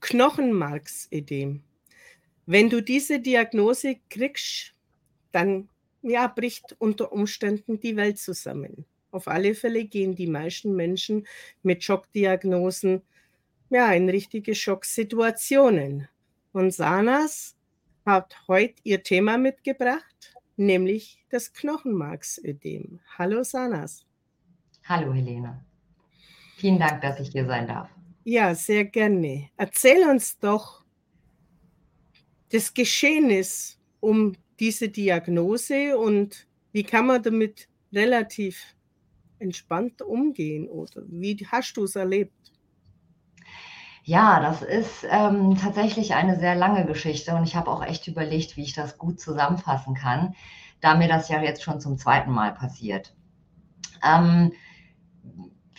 Knochenmarksödem. Wenn du diese Diagnose kriegst, dann ja, bricht unter Umständen die Welt zusammen. Auf alle Fälle gehen die meisten Menschen mit Schockdiagnosen ja, in richtige Schocksituationen. Und Sanas hat heute ihr Thema mitgebracht, nämlich das Knochenmarksödem. Hallo Sanas. Hallo Helene. Vielen Dank, dass ich hier sein darf. Ja, sehr gerne. Erzähl uns doch das Geschehnis um diese Diagnose und wie kann man damit relativ entspannt umgehen oder wie hast du es erlebt? Ja, das ist ähm, tatsächlich eine sehr lange Geschichte und ich habe auch echt überlegt, wie ich das gut zusammenfassen kann, da mir das ja jetzt schon zum zweiten Mal passiert. Ähm,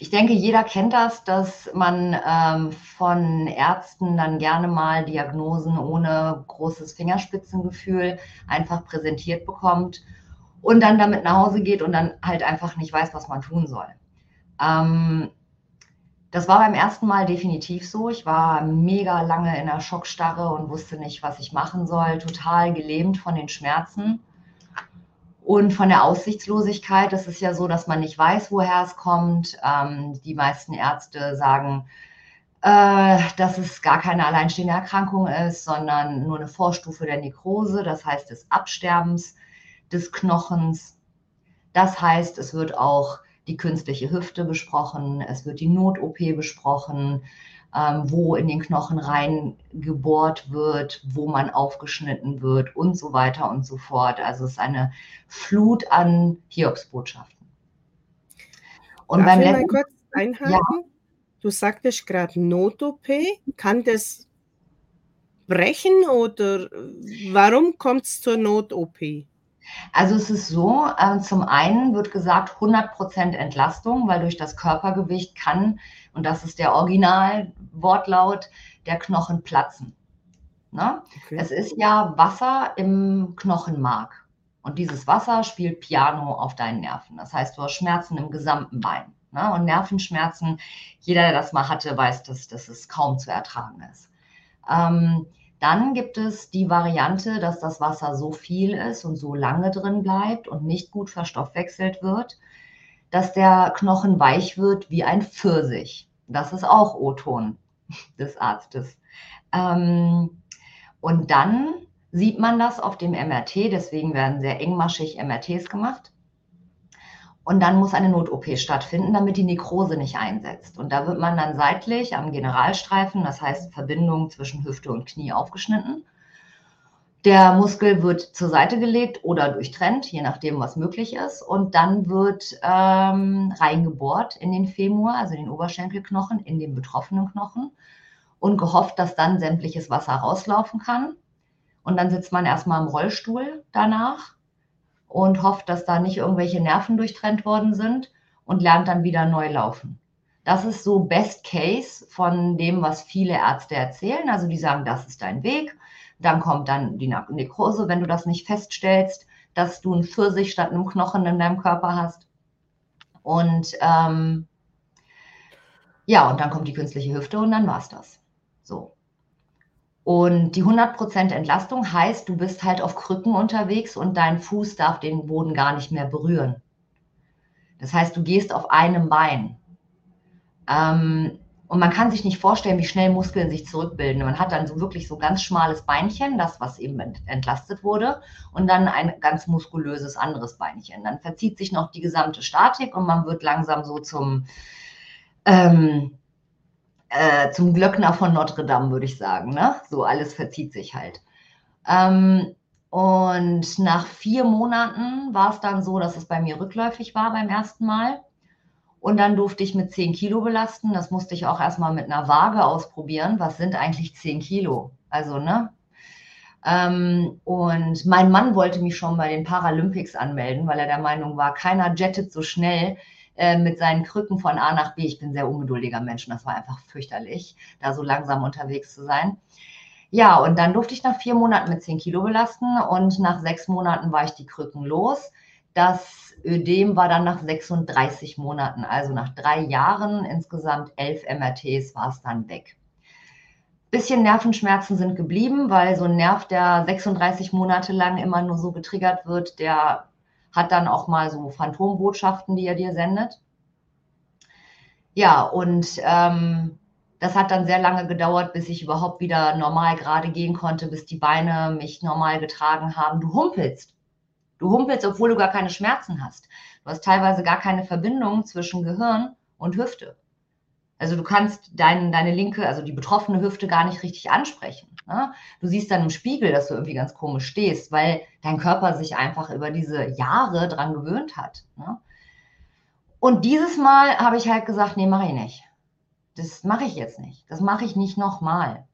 ich denke, jeder kennt das, dass man ähm, von Ärzten dann gerne mal Diagnosen ohne großes Fingerspitzengefühl einfach präsentiert bekommt und dann damit nach Hause geht und dann halt einfach nicht weiß, was man tun soll. Ähm, das war beim ersten Mal definitiv so. Ich war mega lange in der Schockstarre und wusste nicht, was ich machen soll, total gelähmt von den Schmerzen und von der Aussichtslosigkeit. Das ist ja so, dass man nicht weiß, woher es kommt. Ähm, die meisten Ärzte sagen, äh, dass es gar keine alleinstehende Erkrankung ist, sondern nur eine Vorstufe der Nekrose, das heißt des Absterbens des Knochens. Das heißt, es wird auch die künstliche Hüfte besprochen, es wird die Not-OP besprochen, wo in den Knochen rein gebohrt wird, wo man aufgeschnitten wird und so weiter und so fort. Also es ist eine Flut an Hiobsbotschaften. Und Darf beim ich mal kurz einhaken? Ja. Du sagtest gerade Not-OP. Kann das brechen oder warum kommt es zur Not-OP? Also es ist so, äh, zum einen wird gesagt 100% Entlastung, weil durch das Körpergewicht kann, und das ist der Originalwortlaut, der Knochen platzen. Ne? Okay. Es ist ja Wasser im Knochenmark. Und dieses Wasser spielt Piano auf deinen Nerven. Das heißt, du hast Schmerzen im gesamten Bein. Ne? Und Nervenschmerzen, jeder, der das mal hatte, weiß, dass, dass es kaum zu ertragen ist. Ähm, dann gibt es die Variante, dass das Wasser so viel ist und so lange drin bleibt und nicht gut verstoffwechselt wird, dass der Knochen weich wird wie ein Pfirsich. Das ist auch O-Ton des Arztes. Ähm, und dann sieht man das auf dem MRT, deswegen werden sehr engmaschig MRTs gemacht. Und dann muss eine Not-OP stattfinden, damit die Nekrose nicht einsetzt. Und da wird man dann seitlich am Generalstreifen, das heißt Verbindung zwischen Hüfte und Knie, aufgeschnitten. Der Muskel wird zur Seite gelegt oder durchtrennt, je nachdem, was möglich ist. Und dann wird ähm, reingebohrt in den Femur, also den Oberschenkelknochen, in den betroffenen Knochen und gehofft, dass dann sämtliches Wasser rauslaufen kann. Und dann sitzt man erstmal im Rollstuhl danach und hofft, dass da nicht irgendwelche Nerven durchtrennt worden sind und lernt dann wieder neu laufen. Das ist so Best Case von dem, was viele Ärzte erzählen. Also die sagen, das ist dein Weg. Dann kommt dann die Nekrose, wenn du das nicht feststellst, dass du einen Pfirsich statt einem Knochen in deinem Körper hast. Und ähm, ja, und dann kommt die künstliche Hüfte und dann war es das. Und die 100% Entlastung heißt, du bist halt auf Krücken unterwegs und dein Fuß darf den Boden gar nicht mehr berühren. Das heißt, du gehst auf einem Bein. Ähm, und man kann sich nicht vorstellen, wie schnell Muskeln sich zurückbilden. Man hat dann so wirklich so ganz schmales Beinchen, das, was eben entlastet wurde, und dann ein ganz muskulöses anderes Beinchen. Dann verzieht sich noch die gesamte Statik und man wird langsam so zum, ähm, äh, zum Glöckner von Notre Dame, würde ich sagen. Ne? So alles verzieht sich halt. Ähm, und nach vier Monaten war es dann so, dass es bei mir rückläufig war beim ersten Mal. Und dann durfte ich mit 10 Kilo belasten. Das musste ich auch erstmal mit einer Waage ausprobieren. Was sind eigentlich 10 Kilo? Also, ne? Ähm, und mein Mann wollte mich schon bei den Paralympics anmelden, weil er der Meinung war, keiner jettet so schnell äh, mit seinen Krücken von A nach B. Ich bin sehr ungeduldiger Mensch das war einfach fürchterlich, da so langsam unterwegs zu sein. Ja, und dann durfte ich nach vier Monaten mit 10 Kilo belasten und nach sechs Monaten war ich die Krücken los. Das Ödem war dann nach 36 Monaten, also nach drei Jahren, insgesamt elf MRTs war es dann weg. Bisschen Nervenschmerzen sind geblieben, weil so ein Nerv, der 36 Monate lang immer nur so getriggert wird, der hat dann auch mal so Phantombotschaften, die er dir sendet. Ja, und ähm, das hat dann sehr lange gedauert, bis ich überhaupt wieder normal gerade gehen konnte, bis die Beine mich normal getragen haben. Du humpelst. Du humpelst, obwohl du gar keine Schmerzen hast. Du hast teilweise gar keine Verbindung zwischen Gehirn und Hüfte. Also du kannst dein, deine linke, also die betroffene Hüfte gar nicht richtig ansprechen. Ne? Du siehst dann im Spiegel, dass du irgendwie ganz komisch stehst, weil dein Körper sich einfach über diese Jahre dran gewöhnt hat. Ne? Und dieses Mal habe ich halt gesagt, nee, mache ich nicht. Das mache ich jetzt nicht. Das mache ich nicht nochmal.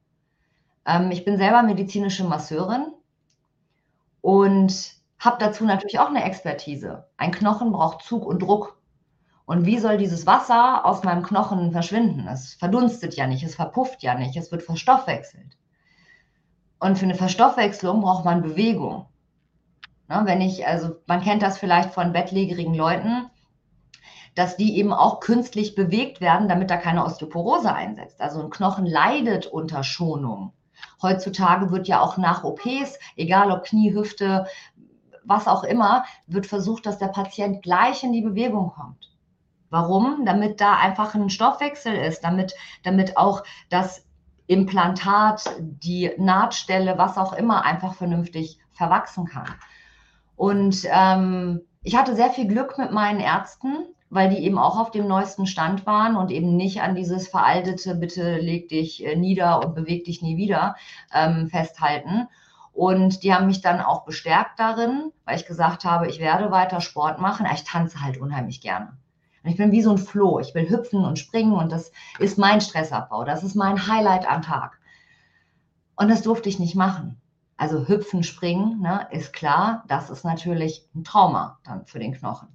Ähm, ich bin selber medizinische Masseurin und habe dazu natürlich auch eine Expertise. Ein Knochen braucht Zug und Druck. Und wie soll dieses Wasser aus meinem Knochen verschwinden? Es verdunstet ja nicht, es verpufft ja nicht, es wird verstoffwechselt. Und für eine Verstoffwechslung braucht man Bewegung. Ne, wenn ich, also man kennt das vielleicht von bettlägerigen Leuten, dass die eben auch künstlich bewegt werden, damit da keine Osteoporose einsetzt. Also ein Knochen leidet unter Schonung. Heutzutage wird ja auch nach OPs, egal ob Knie, Hüfte, was auch immer, wird versucht, dass der Patient gleich in die Bewegung kommt. Warum? Damit da einfach ein Stoffwechsel ist, damit, damit auch das Implantat, die Nahtstelle, was auch immer, einfach vernünftig verwachsen kann. Und ähm, ich hatte sehr viel Glück mit meinen Ärzten, weil die eben auch auf dem neuesten Stand waren und eben nicht an dieses veraltete, bitte leg dich äh, nieder und beweg dich nie wieder ähm, festhalten. Und die haben mich dann auch bestärkt darin, weil ich gesagt habe, ich werde weiter Sport machen. Ich tanze halt unheimlich gerne. Ich bin wie so ein Floh. Ich will hüpfen und springen und das ist mein Stressabbau. Das ist mein Highlight am Tag. Und das durfte ich nicht machen. Also hüpfen, springen, ne, ist klar, das ist natürlich ein Trauma dann für den Knochen.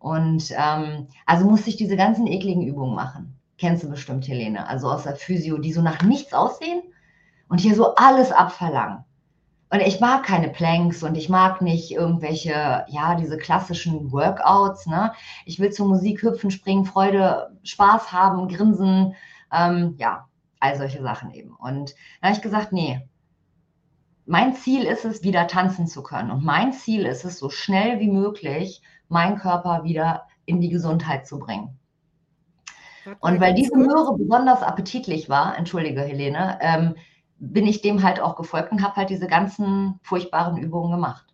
Und ähm, also musste ich diese ganzen ekligen Übungen machen. Kennst du bestimmt, Helene, also aus der Physio, die so nach nichts aussehen und hier so alles abverlangen. Und ich mag keine Planks und ich mag nicht irgendwelche, ja, diese klassischen Workouts. Ne? Ich will zur Musik hüpfen, springen, Freude, Spaß haben, grinsen. Ähm, ja, all solche Sachen eben. Und da habe ich gesagt, nee, mein Ziel ist es, wieder tanzen zu können. Und mein Ziel ist es, so schnell wie möglich meinen Körper wieder in die Gesundheit zu bringen. Und weil diese Möhre besonders appetitlich war, entschuldige Helene, ähm, bin ich dem halt auch gefolgt und habe halt diese ganzen furchtbaren Übungen gemacht.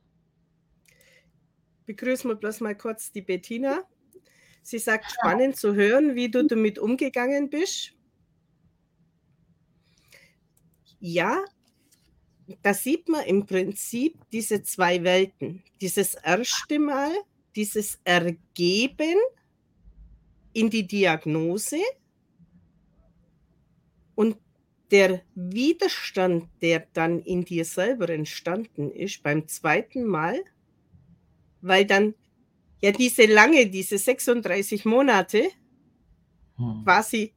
Begrüßen wir bloß mal kurz die Bettina. Sie sagt, spannend zu hören, wie du damit umgegangen bist. Ja, da sieht man im Prinzip diese zwei Welten. Dieses erste Mal, dieses Ergeben in die Diagnose und der Widerstand, der dann in dir selber entstanden ist beim zweiten Mal, weil dann ja diese lange, diese 36 Monate hm. quasi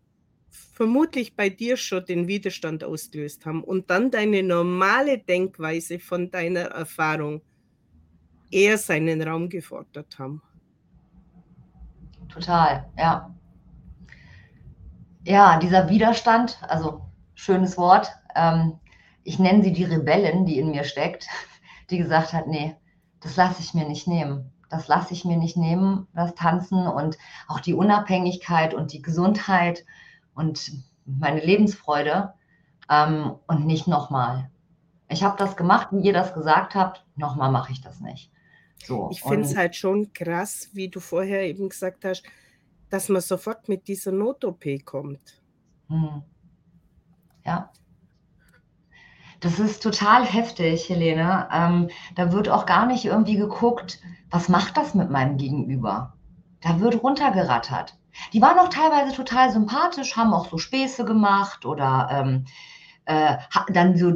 vermutlich bei dir schon den Widerstand ausgelöst haben und dann deine normale Denkweise von deiner Erfahrung eher seinen Raum gefordert haben. Total, ja. Ja, dieser Widerstand, also schönes Wort. Ähm, ich nenne sie die Rebellin, die in mir steckt, die gesagt hat, nee, das lasse ich mir nicht nehmen. Das lasse ich mir nicht nehmen, das Tanzen und auch die Unabhängigkeit und die Gesundheit und meine Lebensfreude ähm, und nicht nochmal. Ich habe das gemacht, wie ihr das gesagt habt, nochmal mache ich das nicht. So, ich finde es halt schon krass, wie du vorher eben gesagt hast, dass man sofort mit dieser Not-OP kommt. Hm. Ja. Das ist total heftig, Helene. Ähm, da wird auch gar nicht irgendwie geguckt, was macht das mit meinem Gegenüber? Da wird runtergerattert. Die waren auch teilweise total sympathisch, haben auch so Späße gemacht oder ähm, äh, dann so,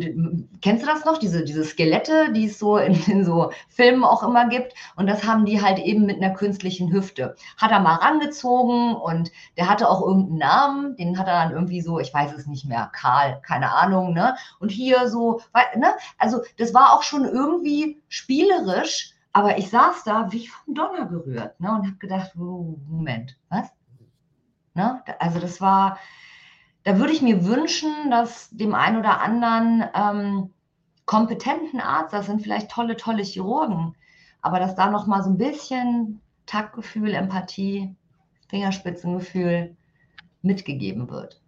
kennst du das noch, diese, diese Skelette, die es so in, in, so Filmen auch immer gibt? Und das haben die halt eben mit einer künstlichen Hüfte. Hat er mal rangezogen und der hatte auch irgendeinen Namen, den hat er dann irgendwie so, ich weiß es nicht mehr, Karl, keine Ahnung, ne? Und hier so, ne? Also das war auch schon irgendwie spielerisch, aber ich saß da wie vom Donner gerührt, ne? Und habe gedacht, oh, Moment, was? Ne? Also das war da würde ich mir wünschen, dass dem einen oder anderen ähm, kompetenten Arzt, das sind vielleicht tolle, tolle Chirurgen, aber dass da noch mal so ein bisschen Taktgefühl, Empathie, Fingerspitzengefühl mitgegeben wird.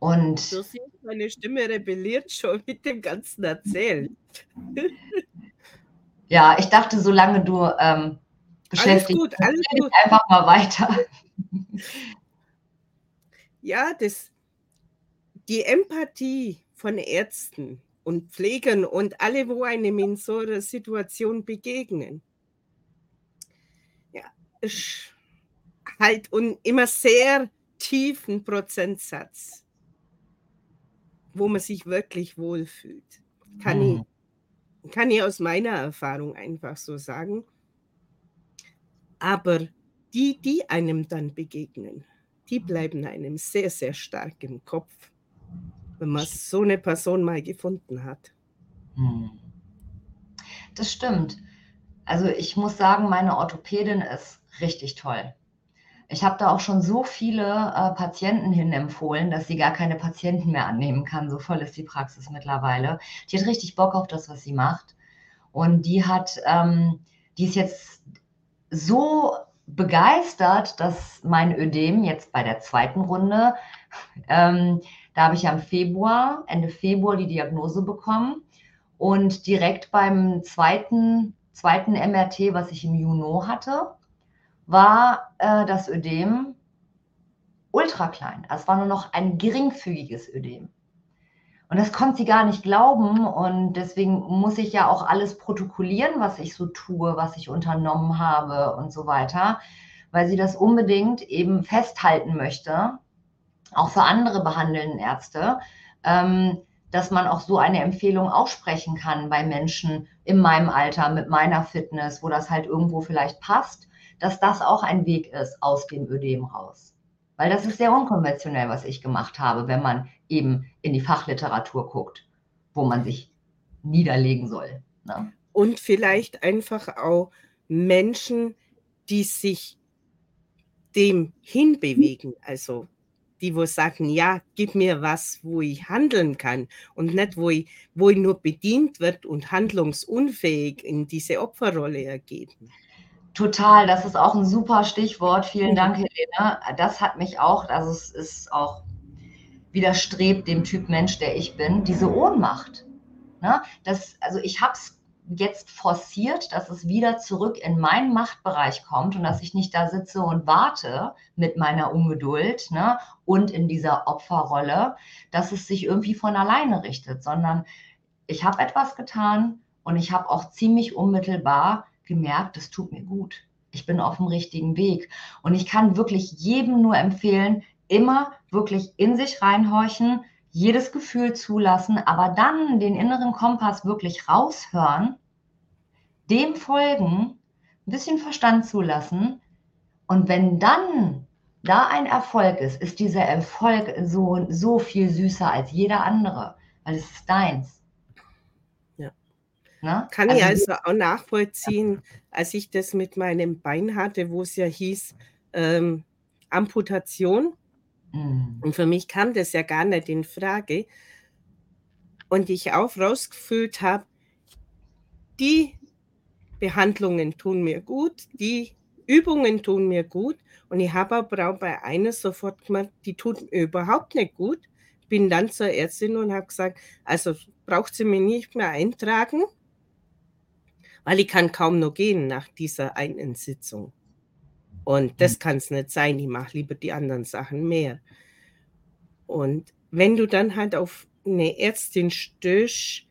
Und du siehst, meine Stimme rebelliert schon mit dem ganzen Erzählen. ja, ich dachte, solange du ähm, beschäftigt alles gut, alles gut. einfach mal weiter. Ja, das, die Empathie von Ärzten und Pflegern und alle, wo einem in so einer Situation begegnen, ja, ist halt und immer sehr tiefen Prozentsatz, wo man sich wirklich wohlfühlt. Kann, mhm. ich, kann ich aus meiner Erfahrung einfach so sagen. Aber die, die einem dann begegnen, die bleiben einem sehr, sehr stark im Kopf, wenn man so eine Person mal gefunden hat. Hm. Das stimmt. Also ich muss sagen, meine Orthopädin ist richtig toll. Ich habe da auch schon so viele äh, Patienten hin empfohlen, dass sie gar keine Patienten mehr annehmen kann. So voll ist die Praxis mittlerweile. Die hat richtig Bock auf das, was sie macht. Und die hat, ähm, die ist jetzt so begeistert, dass mein Ödem jetzt bei der zweiten Runde, ähm, da habe ich ja im Februar, Ende Februar die Diagnose bekommen und direkt beim zweiten, zweiten MRT, was ich im Juni hatte, war äh, das Ödem ultra klein. Also es war nur noch ein geringfügiges Ödem. Und das konnte sie gar nicht glauben. Und deswegen muss ich ja auch alles protokollieren, was ich so tue, was ich unternommen habe und so weiter, weil sie das unbedingt eben festhalten möchte, auch für andere behandelnden Ärzte, ähm, dass man auch so eine Empfehlung aussprechen kann bei Menschen in meinem Alter, mit meiner Fitness, wo das halt irgendwo vielleicht passt, dass das auch ein Weg ist aus dem Ödem raus. Weil das ist sehr unkonventionell, was ich gemacht habe, wenn man eben in die Fachliteratur guckt, wo man sich niederlegen soll. Ne? Und vielleicht einfach auch Menschen, die sich dem hinbewegen, also die wo sagen, ja, gib mir was, wo ich handeln kann und nicht, wo ich, wo ich nur bedient wird und handlungsunfähig in diese Opferrolle ergeben. Total, das ist auch ein super Stichwort. Vielen Dank, Helene. Das hat mich auch, also es ist auch widerstrebt dem Typ Mensch, der ich bin, diese Ohnmacht. Ne? Das, also ich habe es jetzt forciert, dass es wieder zurück in meinen Machtbereich kommt und dass ich nicht da sitze und warte mit meiner Ungeduld ne, und in dieser Opferrolle, dass es sich irgendwie von alleine richtet, sondern ich habe etwas getan und ich habe auch ziemlich unmittelbar gemerkt, es tut mir gut. Ich bin auf dem richtigen Weg. Und ich kann wirklich jedem nur empfehlen, immer wirklich in sich reinhorchen, jedes Gefühl zulassen, aber dann den inneren Kompass wirklich raushören, dem folgen, ein bisschen Verstand zulassen. Und wenn dann da ein Erfolg ist, ist dieser Erfolg so, so viel süßer als jeder andere, weil es ist deins. Ne? Kann also, ich also auch nachvollziehen, als ich das mit meinem Bein hatte, wo es ja hieß ähm, Amputation. Mhm. Und für mich kam das ja gar nicht in Frage. Und ich auch rausgefühlt habe, die Behandlungen tun mir gut, die Übungen tun mir gut. Und ich habe aber auch bei einer sofort gemerkt, die tut mir überhaupt nicht gut. Bin dann zur Ärztin und habe gesagt, also braucht sie mir nicht mehr eintragen weil ich kann kaum noch gehen nach dieser einen Sitzung. Und das hm. kann es nicht sein. Ich mache lieber die anderen Sachen mehr. Und wenn du dann halt auf eine Ärztin stößt,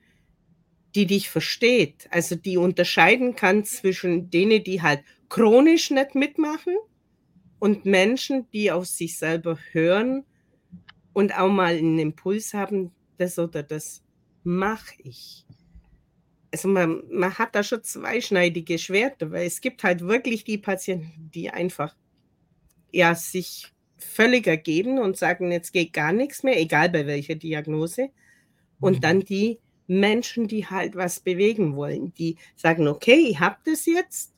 die dich versteht, also die unterscheiden kann zwischen denen, die halt chronisch nicht mitmachen und Menschen, die auf sich selber hören und auch mal einen Impuls haben, das oder das mache ich also man, man hat da schon zweischneidige Schwerter, weil es gibt halt wirklich die Patienten, die einfach ja sich völlig ergeben und sagen, jetzt geht gar nichts mehr, egal bei welcher Diagnose. Und mhm. dann die Menschen, die halt was bewegen wollen, die sagen, okay, ich habe das jetzt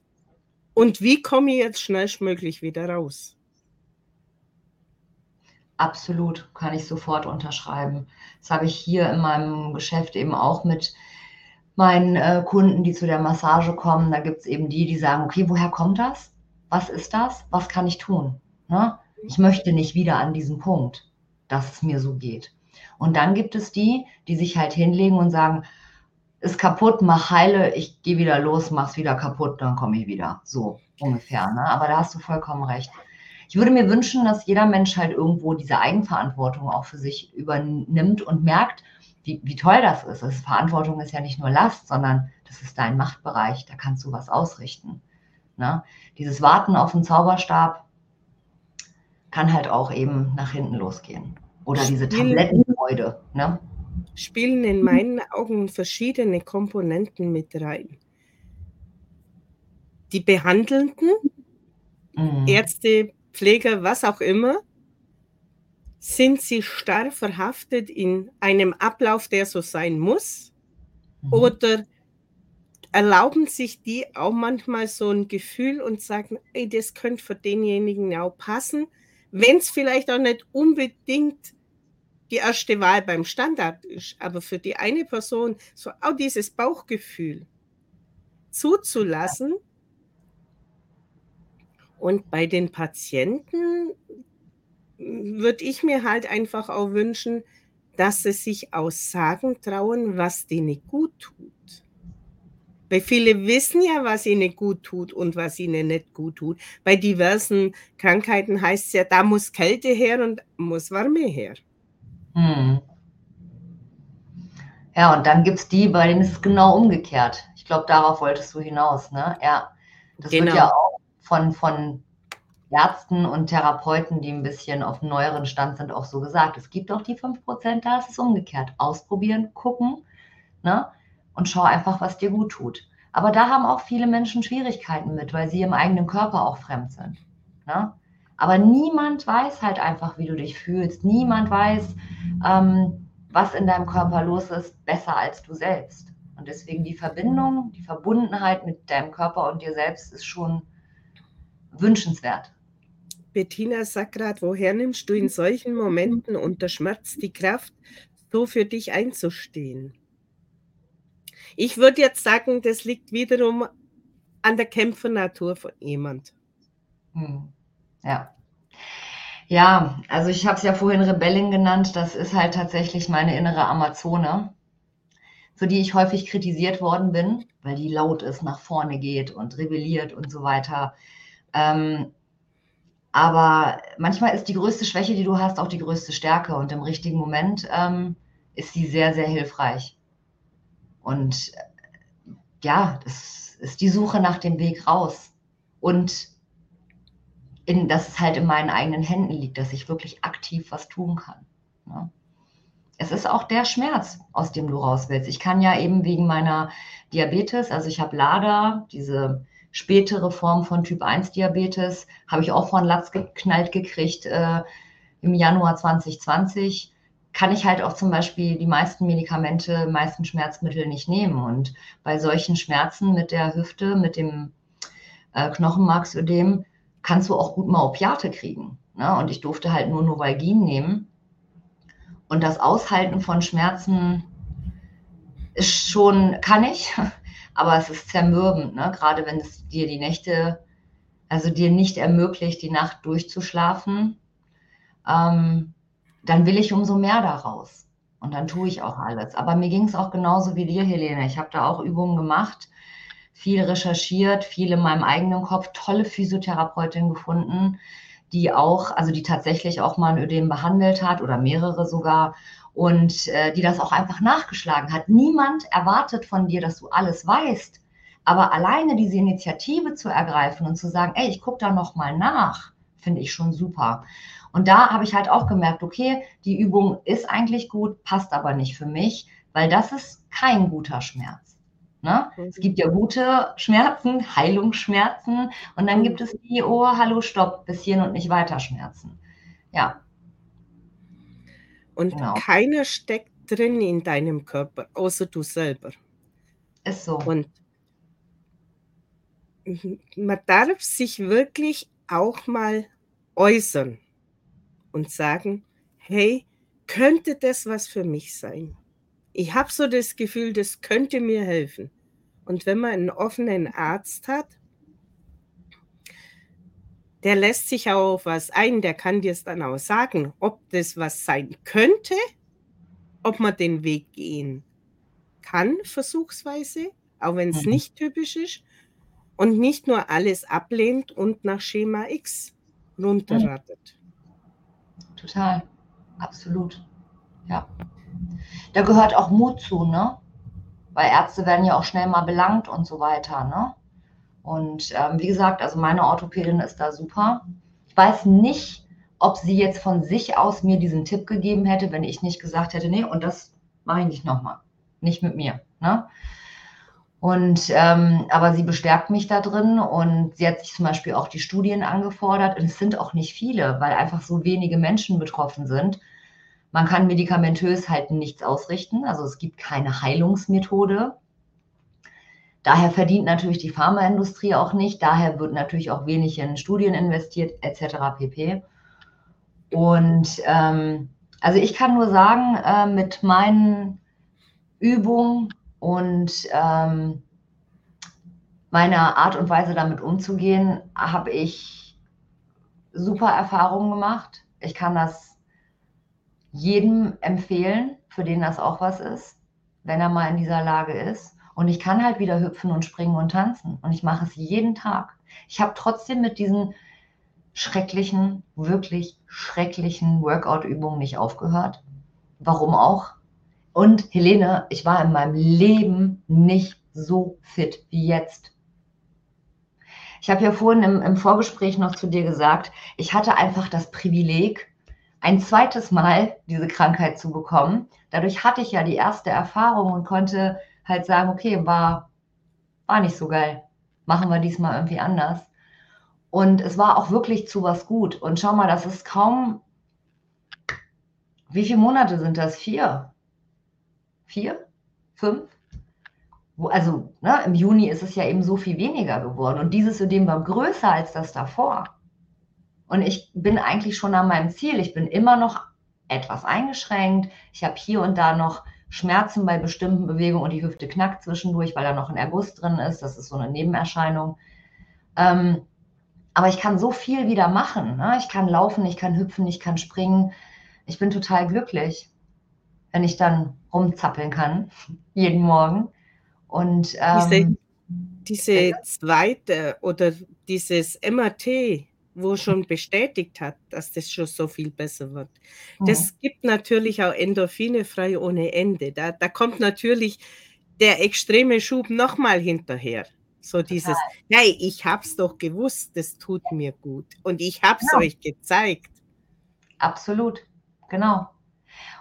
und wie komme ich jetzt schnellstmöglich wieder raus? Absolut, kann ich sofort unterschreiben. Das habe ich hier in meinem Geschäft eben auch mit meinen äh, Kunden, die zu der Massage kommen. Da gibt es eben die, die sagen, okay, woher kommt das? Was ist das? Was kann ich tun? Ne? Ich möchte nicht wieder an diesen Punkt, dass es mir so geht. Und dann gibt es die, die sich halt hinlegen und sagen, ist kaputt, mach heile, ich gehe wieder los, mach's wieder kaputt, dann komme ich wieder. So ungefähr. Ne? Aber da hast du vollkommen recht. Ich würde mir wünschen, dass jeder Mensch halt irgendwo diese Eigenverantwortung auch für sich übernimmt und merkt, wie, wie toll das ist. Das Verantwortung ist ja nicht nur Last, sondern das ist dein Machtbereich, da kannst du was ausrichten. Ne? Dieses Warten auf den Zauberstab kann halt auch eben nach hinten losgehen. Oder diese Tablettenfreude. Ne? Spielen in meinen Augen verschiedene Komponenten mit rein. Die Behandelnden, mhm. Ärzte, Pfleger, was auch immer, sind sie starr verhaftet in einem Ablauf, der so sein muss? Mhm. Oder erlauben sich die auch manchmal so ein Gefühl und sagen, ey, das könnte für denjenigen auch passen, wenn es vielleicht auch nicht unbedingt die erste Wahl beim Standard ist, aber für die eine Person so auch dieses Bauchgefühl zuzulassen. Und bei den Patienten würde ich mir halt einfach auch wünschen, dass sie sich auch sagen trauen, was denen gut tut. Weil viele wissen ja, was ihnen gut tut und was ihnen nicht gut tut. Bei diversen Krankheiten heißt es ja, da muss Kälte her und muss Wärme her. Hm. Ja, und dann gibt es die, bei denen ist es genau umgekehrt. Ich glaube, darauf wolltest du hinaus, ne? Ja. Das genau. wird ja auch von, von Ärzten und Therapeuten, die ein bisschen auf neueren Stand sind, auch so gesagt. Es gibt auch die 5%, da ist es umgekehrt. Ausprobieren, gucken ne? und schau einfach, was dir gut tut. Aber da haben auch viele Menschen Schwierigkeiten mit, weil sie im eigenen Körper auch fremd sind. Ne? Aber niemand weiß halt einfach, wie du dich fühlst. Niemand weiß, ähm, was in deinem Körper los ist, besser als du selbst. Und deswegen die Verbindung, die Verbundenheit mit deinem Körper und dir selbst ist schon wünschenswert. Bettina gerade, woher nimmst du in solchen Momenten unter Schmerz die Kraft, so für dich einzustehen? Ich würde jetzt sagen, das liegt wiederum an der Kämpfernatur von jemand. Hm. Ja. Ja, also ich habe es ja vorhin Rebellin genannt. Das ist halt tatsächlich meine innere Amazone, für die ich häufig kritisiert worden bin, weil die laut ist, nach vorne geht und rebelliert und so weiter. Ähm, aber manchmal ist die größte Schwäche, die du hast, auch die größte Stärke. Und im richtigen Moment ähm, ist sie sehr, sehr hilfreich. Und ja, das ist die Suche nach dem Weg raus. Und in, dass es halt in meinen eigenen Händen liegt, dass ich wirklich aktiv was tun kann. Ne? Es ist auch der Schmerz, aus dem du raus willst. Ich kann ja eben wegen meiner Diabetes, also ich habe LADA, diese spätere Form von Typ 1 Diabetes, habe ich auch von Latz geknallt gekriegt äh, im Januar 2020. Kann ich halt auch zum Beispiel die meisten Medikamente, meisten Schmerzmittel nicht nehmen. Und bei solchen Schmerzen mit der Hüfte, mit dem äh, Knochenmarksödem, kannst du auch gut mal Opiate kriegen. Ne? Und ich durfte halt nur Novalgin nehmen. Und das Aushalten von Schmerzen ist schon, kann ich, aber es ist zermürbend, ne? gerade wenn es dir die Nächte, also dir nicht ermöglicht, die Nacht durchzuschlafen, ähm, dann will ich umso mehr daraus. Und dann tue ich auch alles. Aber mir ging es auch genauso wie dir, Helene. Ich habe da auch Übungen gemacht, viel recherchiert, viel in meinem eigenen Kopf, tolle Physiotherapeutin gefunden, die auch, also die tatsächlich auch mal ein Ödem behandelt hat oder mehrere sogar und äh, die das auch einfach nachgeschlagen hat. Niemand erwartet von dir, dass du alles weißt, aber alleine diese Initiative zu ergreifen und zu sagen, ey, ich gucke da noch mal nach, finde ich schon super. Und da habe ich halt auch gemerkt, okay, die Übung ist eigentlich gut, passt aber nicht für mich, weil das ist kein guter Schmerz. Ne? Es gibt ja gute Schmerzen, Heilungsschmerzen und dann gibt es die, oh, hallo, stopp, bis hierhin und nicht weiter Schmerzen. Ja. Und genau. keiner steckt drin in deinem Körper, außer du selber. Ist so. Und man darf sich wirklich auch mal äußern und sagen, hey, könnte das was für mich sein? Ich habe so das Gefühl, das könnte mir helfen. Und wenn man einen offenen Arzt hat, der lässt sich auch auf was ein, der kann dir es dann auch sagen, ob das was sein könnte, ob man den Weg gehen kann, versuchsweise, auch wenn es mhm. nicht typisch ist, und nicht nur alles ablehnt und nach Schema X runterratet. Total, absolut. Ja. Da gehört auch Mut zu, ne? Weil Ärzte werden ja auch schnell mal belangt und so weiter, ne? Und ähm, wie gesagt, also meine Orthopädin ist da super. Ich weiß nicht, ob sie jetzt von sich aus mir diesen Tipp gegeben hätte, wenn ich nicht gesagt hätte, nee, und das mache ich nicht nochmal. Nicht mit mir. Ne? Und ähm, aber sie bestärkt mich da drin und sie hat sich zum Beispiel auch die Studien angefordert. Und es sind auch nicht viele, weil einfach so wenige Menschen betroffen sind. Man kann medikamentös halt nichts ausrichten. Also es gibt keine Heilungsmethode. Daher verdient natürlich die Pharmaindustrie auch nicht, daher wird natürlich auch wenig in Studien investiert, etc. pp. Und ähm, also ich kann nur sagen, äh, mit meinen Übungen und ähm, meiner Art und Weise damit umzugehen, habe ich super Erfahrungen gemacht. Ich kann das jedem empfehlen, für den das auch was ist, wenn er mal in dieser Lage ist. Und ich kann halt wieder hüpfen und springen und tanzen. Und ich mache es jeden Tag. Ich habe trotzdem mit diesen schrecklichen, wirklich schrecklichen Workout-Übungen nicht aufgehört. Warum auch? Und Helene, ich war in meinem Leben nicht so fit wie jetzt. Ich habe ja vorhin im, im, Vorgespräch noch zu dir gesagt, ich hatte einfach das Privileg, ein zweites Mal diese Krankheit zu bekommen. Dadurch hatte ich ja die erste Erfahrung und konnte halt sagen, okay, war, war nicht so geil. Machen wir diesmal irgendwie anders. Und es war auch wirklich zu was gut. Und schau mal, das ist kaum, wie viele Monate sind das? Vier? Vier? Fünf? Also ne, im Juni ist es ja eben so viel weniger geworden. Und dieses Ödem war größer als das davor. Und ich bin eigentlich schon an meinem Ziel. Ich bin immer noch etwas eingeschränkt. Ich habe hier und da noch Schmerzen bei bestimmten Bewegungen und die Hüfte knackt zwischendurch, weil da noch ein Erguss drin ist. Das ist so eine Nebenerscheinung. Ähm, aber ich kann so viel wieder machen. Ne? Ich kann laufen, ich kann hüpfen, ich kann springen. Ich bin total glücklich, wenn ich dann rumzappeln kann, jeden Morgen. Und ähm, diese, diese zweite oder dieses MRT, wo schon bestätigt hat, dass das schon so viel besser wird. Mhm. Das gibt natürlich auch Endorphine frei ohne Ende. Da, da kommt natürlich der extreme Schub nochmal hinterher. So dieses, hey, ich hab's doch gewusst, das tut mir gut. Und ich hab's genau. euch gezeigt. Absolut, genau.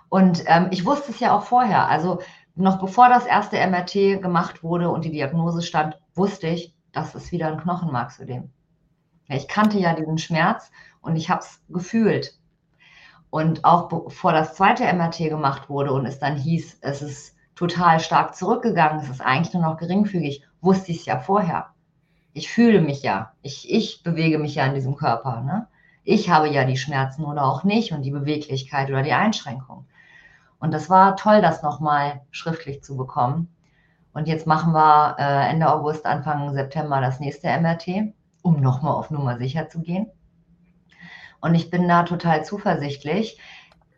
Und ähm, ich wusste es ja auch vorher. Also noch bevor das erste MRT gemacht wurde und die Diagnose stand, wusste ich, das ist wieder ein Knochenmarksödem. Ich kannte ja diesen Schmerz und ich habe es gefühlt. Und auch bevor das zweite MRT gemacht wurde und es dann hieß, es ist total stark zurückgegangen, es ist eigentlich nur noch geringfügig, wusste ich es ja vorher. Ich fühle mich ja, ich, ich bewege mich ja in diesem Körper. Ne? Ich habe ja die Schmerzen oder auch nicht und die Beweglichkeit oder die Einschränkung. Und das war toll, das nochmal schriftlich zu bekommen. Und jetzt machen wir äh, Ende August, Anfang September das nächste MRT um nochmal auf Nummer sicher zu gehen. Und ich bin da total zuversichtlich,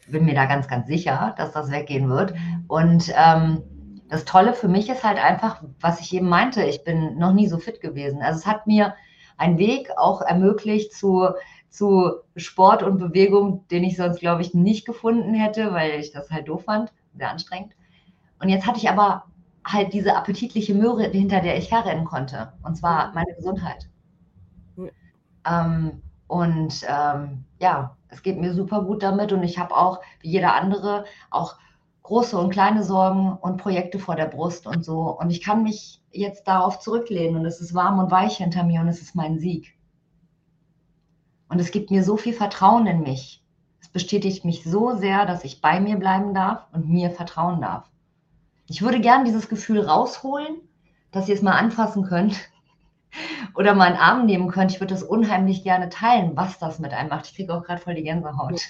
bin mir da ganz, ganz sicher, dass das weggehen wird. Und ähm, das Tolle für mich ist halt einfach, was ich eben meinte, ich bin noch nie so fit gewesen. Also es hat mir einen Weg auch ermöglicht zu, zu Sport und Bewegung, den ich sonst, glaube ich, nicht gefunden hätte, weil ich das halt doof fand, sehr anstrengend. Und jetzt hatte ich aber halt diese appetitliche Möhre, hinter der ich herrennen konnte. Und zwar meine Gesundheit. Ähm, und ähm, ja, es geht mir super gut damit und ich habe auch, wie jeder andere, auch große und kleine Sorgen und Projekte vor der Brust und so. Und ich kann mich jetzt darauf zurücklehnen und es ist warm und weich hinter mir und es ist mein Sieg. Und es gibt mir so viel Vertrauen in mich. Es bestätigt mich so sehr, dass ich bei mir bleiben darf und mir vertrauen darf. Ich würde gern dieses Gefühl rausholen, dass ihr es mal anfassen könnt oder mal einen Arm nehmen könnte, ich würde das unheimlich gerne teilen, was das mit einem macht. Ich kriege auch gerade voll die Gänsehaut.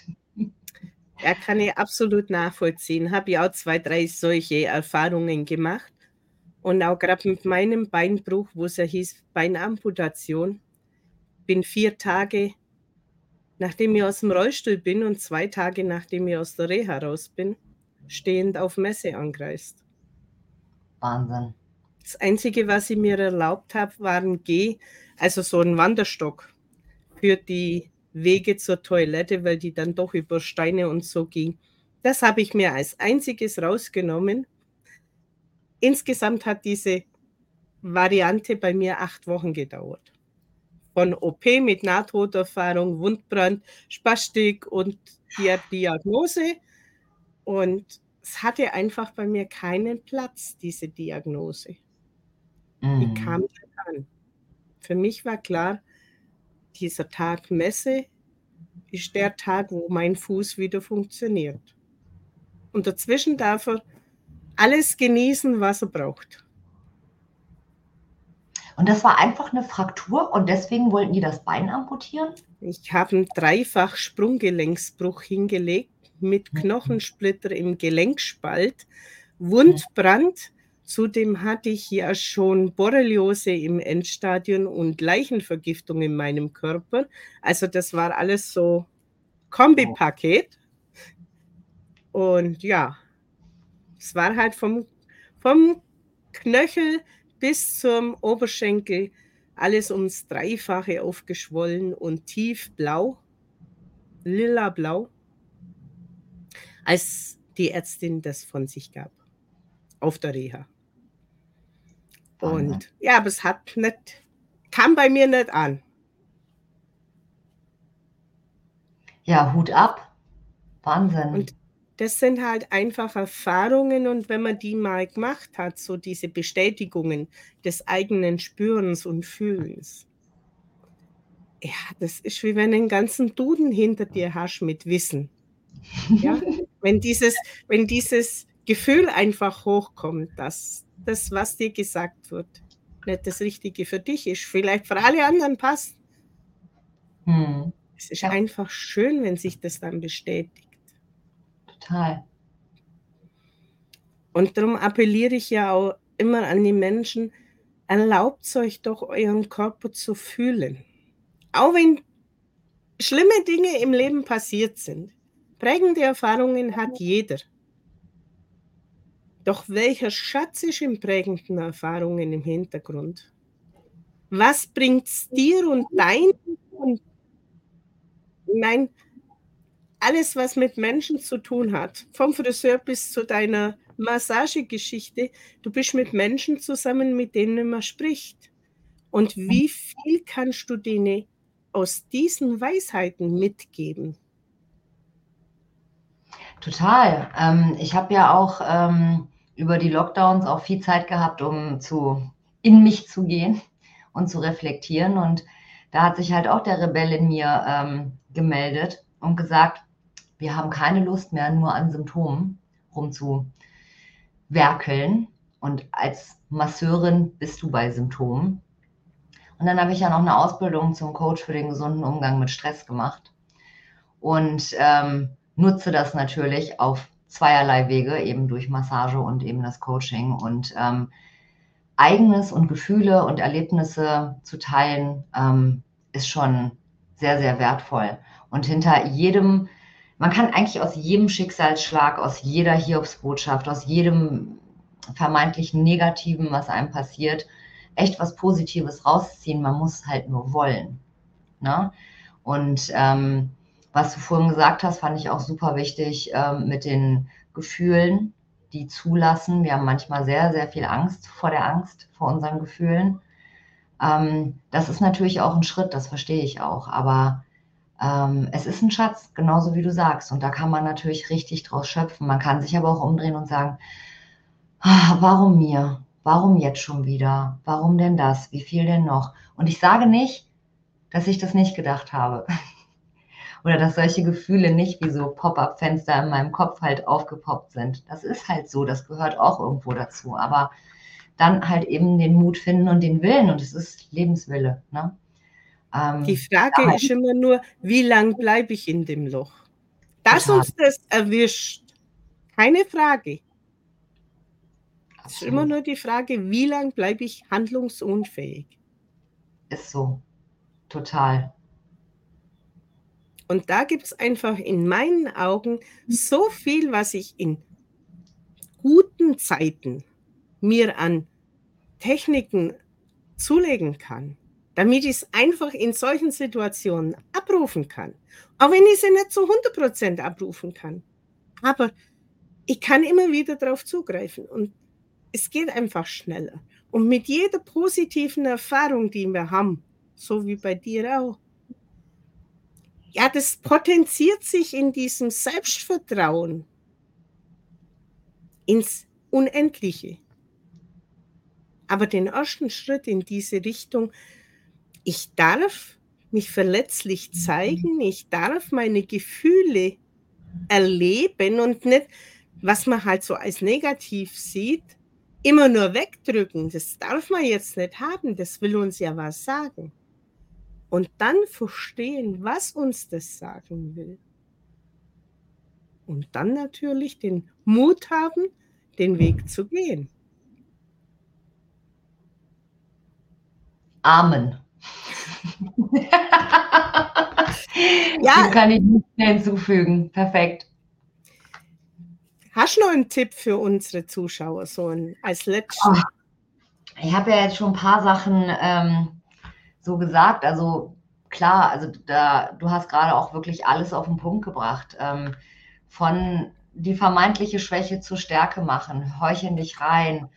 Ja, kann ich absolut nachvollziehen. Habe ja auch zwei, drei solche Erfahrungen gemacht. Und auch gerade mit meinem Beinbruch, wo es ja hieß Beinamputation, bin vier Tage, nachdem ich aus dem Rollstuhl bin und zwei Tage, nachdem ich aus der Reha raus bin, stehend auf Messe angereist. Wahnsinn. Das Einzige, was ich mir erlaubt habe, war ein Geh, also so ein Wanderstock für die Wege zur Toilette, weil die dann doch über Steine und so ging. Das habe ich mir als einziges rausgenommen. Insgesamt hat diese Variante bei mir acht Wochen gedauert. Von OP mit Nahtoderfahrung, Wundbrand, Spastik und Diagnose. Und es hatte einfach bei mir keinen Platz, diese Diagnose. Die Mhm. kam dann an. Für mich war klar, dieser Tag Messe ist der Tag, wo mein Fuß wieder funktioniert. Und dazwischen darf er alles genießen, was er braucht. Und das war einfach eine Fraktur und deswegen wollten die das Bein amputieren? Ich habe einen dreifach Sprunggelenksbruch hingelegt mit Mhm. Knochensplitter im Gelenkspalt, Wundbrand. Zudem hatte ich ja schon Borreliose im Endstadium und Leichenvergiftung in meinem Körper. Also das war alles so Kombipaket. Und ja, es war halt vom, vom Knöchel bis zum Oberschenkel alles ums Dreifache aufgeschwollen und tiefblau, lila-blau, als die Ärztin das von sich gab. Auf der Reha. Und ja, aber es hat nicht, kam bei mir nicht an. Ja, Hut ab. Wahnsinn. Und das sind halt einfach Erfahrungen und wenn man die mal gemacht hat, so diese Bestätigungen des eigenen Spürens und Fühlens. Ja, das ist wie wenn du einen ganzen Duden hinter dir hast mit Wissen. Ja? wenn, dieses, wenn dieses Gefühl einfach hochkommt, dass das, was dir gesagt wird, nicht das Richtige für dich ist, vielleicht für alle anderen passt. Hm, Es ist Ja. einfach schön, wenn sich das dann bestätigt. total. Und darum appelliere ich ja auch immer an die Menschen, erlaubt euch doch euren Körper zu fühlen. Auch wenn schlimme Dinge im Leben passiert sind. Prägende Erfahrungen hat jeder. Doch welcher Schatz ist in prägenden Erfahrungen im Hintergrund? Was bringt's dir und dein und nein, alles, was mit Menschen zu tun hat, vom Friseur bis zu deiner Massagegeschichte, du bist mit Menschen zusammen, mit denen man spricht. Und wie viel kannst du denen aus diesen Weisheiten mitgeben? Total. Ähm, ich habe ja auch ähm, über die Lockdowns auch viel Zeit gehabt, um zu in mich zu gehen und zu reflektieren. Und da hat sich halt auch der Rebell in mir ähm, gemeldet und gesagt, wir haben keine Lust mehr, nur an Symptomen rumzuwerkeln. Und als Masseurin bist du bei Symptomen. Und dann habe ich ja noch eine Ausbildung zum Coach für den gesunden Umgang mit Stress gemacht. Und ähm, nutze das natürlich auf zweierlei Wege, eben durch Massage und eben das Coaching und ähm, eigenes und Gefühle und Erlebnisse zu teilen, ähm, ist schon sehr, sehr wertvoll. Und hinter jedem, man kann eigentlich aus jedem Schicksalsschlag, aus jeder Hiobsbotschaft, aus jedem vermeintlichen Negativen, was einem passiert, echt was Positives rausziehen. Man muss halt nur wollen. Ne? Und ähm, was du vorhin gesagt hast, fand ich auch super wichtig ähm, mit den Gefühlen, die zulassen. Wir haben manchmal sehr, sehr viel Angst vor der Angst, vor unseren Gefühlen. Ähm, das ist natürlich auch ein Schritt, das verstehe ich auch. Aber ähm, es ist ein Schatz, genauso wie du sagst. Und da kann man natürlich richtig draus schöpfen. Man kann sich aber auch umdrehen und sagen, ah, warum mir? Warum jetzt schon wieder? Warum denn das? Wie viel denn noch? Und ich sage nicht, dass ich das nicht gedacht habe. Oder dass solche Gefühle nicht wie so Pop-up-Fenster in meinem Kopf halt aufgepoppt sind. Das ist halt so, das gehört auch irgendwo dazu. Aber dann halt eben den Mut finden und den Willen. Und es ist Lebenswille. Ne? Ähm, Die Frage ja, ist immer nur, wie lange bleibe ich in dem Loch? Dass total. uns das erwischt, keine Frage. Es ist immer nur die Frage, wie lange bleibe ich handlungsunfähig? Ist so. Total. Und da gibt es einfach in meinen Augen so viel, was ich in guten Zeiten mir an Techniken zulegen kann, damit ich es einfach in solchen Situationen abrufen kann. Auch wenn ich sie nicht zu 100% abrufen kann. Aber ich kann immer wieder darauf zugreifen und es geht einfach schneller. Und mit jeder positiven Erfahrung, die wir haben, so wie bei dir auch, ja, das potenziert sich in diesem Selbstvertrauen ins Unendliche. Aber den ersten Schritt in diese Richtung, ich darf mich verletzlich zeigen, ich darf meine Gefühle erleben und nicht, was man halt so als negativ sieht, immer nur wegdrücken. Das darf man jetzt nicht haben, das will uns ja was sagen und dann verstehen, was uns das sagen will. Und dann natürlich den Mut haben, den Weg zu gehen. Amen. ja. Dem kann ich nicht mehr hinzufügen. Perfekt. Hast du noch einen Tipp für unsere Zuschauer, so ein, als letztes? Oh, ich habe ja jetzt schon ein paar Sachen ähm, so gesagt. Also klar, also da, du hast gerade auch wirklich alles auf den Punkt gebracht. Ähm, von die vermeintliche Schwäche zur Stärke machen, heucheln dich rein.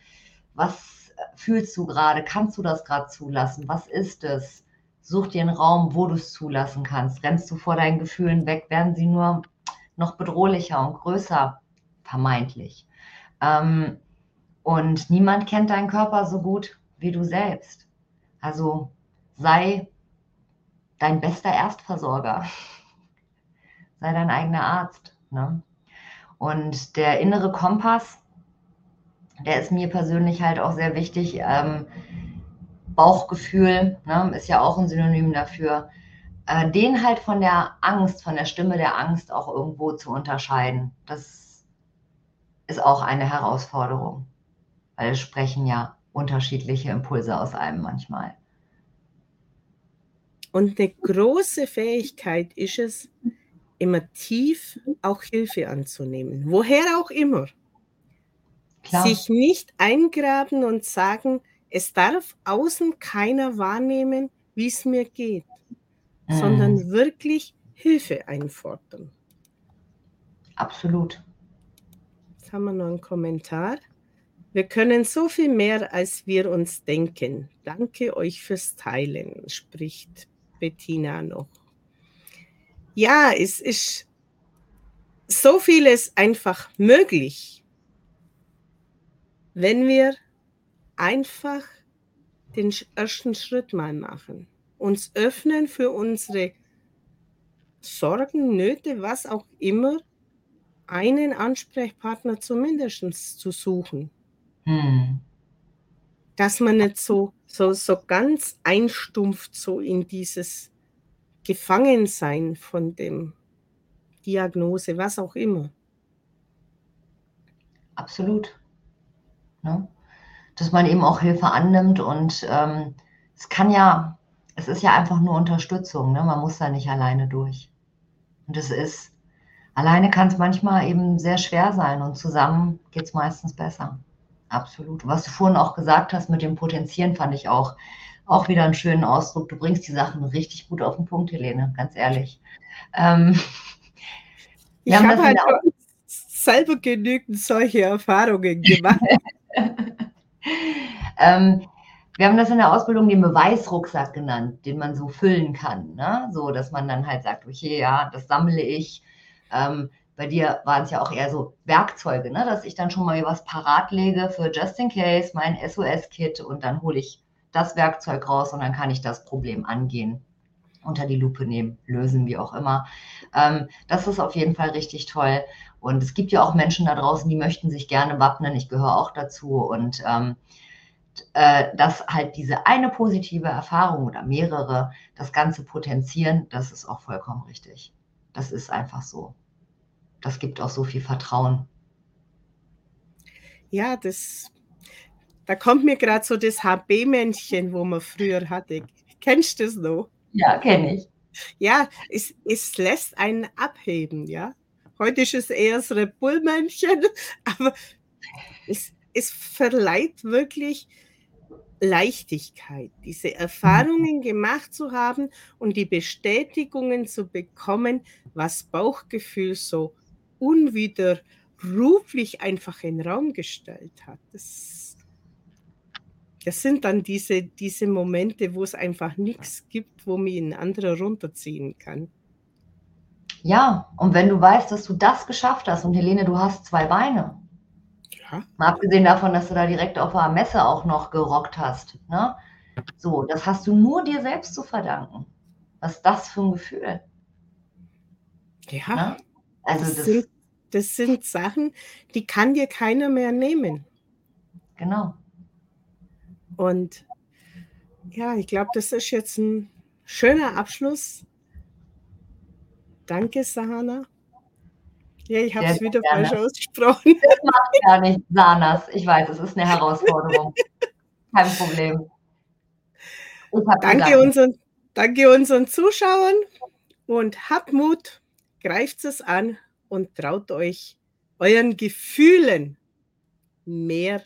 Was fühlst du gerade? Kannst du das gerade zulassen? Was ist es? Such dir einen Raum, wo du es zulassen kannst. Rennst du vor deinen Gefühlen weg, werden sie nur noch bedrohlicher und größer, vermeintlich. Ähm, und niemand kennt deinen Körper so gut wie du selbst. Also sei dein bester Erstversorger. sei dein eigener Arzt. Ne? Und der innere Kompass, der ist mir persönlich halt auch sehr wichtig. Ähm, Bauchgefühl ne, ist ja auch ein Synonym dafür. Äh, den halt von der Angst, von der Stimme der Angst auch irgendwo zu unterscheiden. Das ist auch eine Herausforderung, weil es sprechen ja unterschiedliche Impulse aus einem manchmal. Und eine große Fähigkeit ist es, immer tief auch Hilfe anzunehmen, woher auch immer. Klar. Sich nicht eingraben und sagen, es darf außen keiner wahrnehmen, wie es mir geht, mhm. sondern wirklich Hilfe einfordern. Absolut. Jetzt haben wir noch einen Kommentar. Wir können so viel mehr, als wir uns denken. Danke euch fürs Teilen, spricht Bettina noch. Ja, es ist so vieles einfach möglich, wenn wir einfach den ersten Schritt mal machen, uns öffnen für unsere Sorgen, Nöte, was auch immer, einen Ansprechpartner zumindest zu suchen. Hm. Dass man nicht so so, so ganz einstumpft, so in dieses Gefangensein von dem Diagnose, was auch immer. Absolut. Ne? Dass man eben auch Hilfe annimmt und ähm, es kann ja, es ist ja einfach nur Unterstützung, ne? man muss da nicht alleine durch. Und es ist, alleine kann es manchmal eben sehr schwer sein und zusammen geht es meistens besser. Absolut. Was du vorhin auch gesagt hast mit dem Potenzieren, fand ich auch, auch wieder einen schönen Ausdruck. Du bringst die Sachen richtig gut auf den Punkt, Helene, ganz ehrlich. Ähm, ich habe hab halt selber genügend solche Erfahrungen gemacht. ähm, wir haben das in der Ausbildung den Beweisrucksack genannt, den man so füllen kann. Ne? So, dass man dann halt sagt, okay, ja, das sammle ich. Ähm, bei dir waren es ja auch eher so Werkzeuge, ne? dass ich dann schon mal was parat lege für just in case, mein SOS-Kit und dann hole ich das Werkzeug raus und dann kann ich das Problem angehen, unter die Lupe nehmen, lösen, wie auch immer. Ähm, das ist auf jeden Fall richtig toll. Und es gibt ja auch Menschen da draußen, die möchten sich gerne wappnen. Ich gehöre auch dazu. Und ähm, äh, dass halt diese eine positive Erfahrung oder mehrere das Ganze potenzieren, das ist auch vollkommen richtig. Das ist einfach so. Das gibt auch so viel Vertrauen. Ja, das, da kommt mir gerade so das HB-Männchen, wo man früher hatte. Kennst du das noch? Ja, kenne ich. Ja, es, es lässt einen abheben, ja. Heute ist es eher das Red Bull-Männchen, aber es, es verleiht wirklich Leichtigkeit, diese Erfahrungen gemacht zu haben und die Bestätigungen zu bekommen, was Bauchgefühl so unwiderruflich einfach in den Raum gestellt hat. Das, das sind dann diese, diese Momente, wo es einfach nichts gibt, wo mir ein anderer runterziehen kann. Ja, und wenn du weißt, dass du das geschafft hast und Helene, du hast zwei Beine, ja. Mal abgesehen davon, dass du da direkt auf der Messe auch noch gerockt hast. Ne? So, das hast du nur dir selbst zu verdanken. Was ist das für ein Gefühl? Ja. Ne? Also das, das, sind, das sind Sachen, die kann dir keiner mehr nehmen. Genau. Und ja, ich glaube, das ist jetzt ein schöner Abschluss. Danke, Sahana. Ja, ich habe es wieder gerne. falsch ausgesprochen. Das macht gar nicht, Sanas. Ich weiß, es ist eine Herausforderung. Kein Problem. Danke unseren, danke unseren Zuschauern und habt Mut, greift es an und traut euch euren Gefühlen mehr,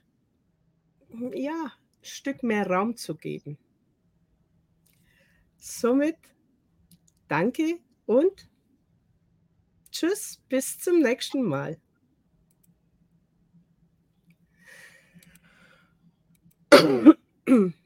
ja, ein Stück mehr Raum zu geben. Somit danke und Tschüss, bis zum nächsten Mal.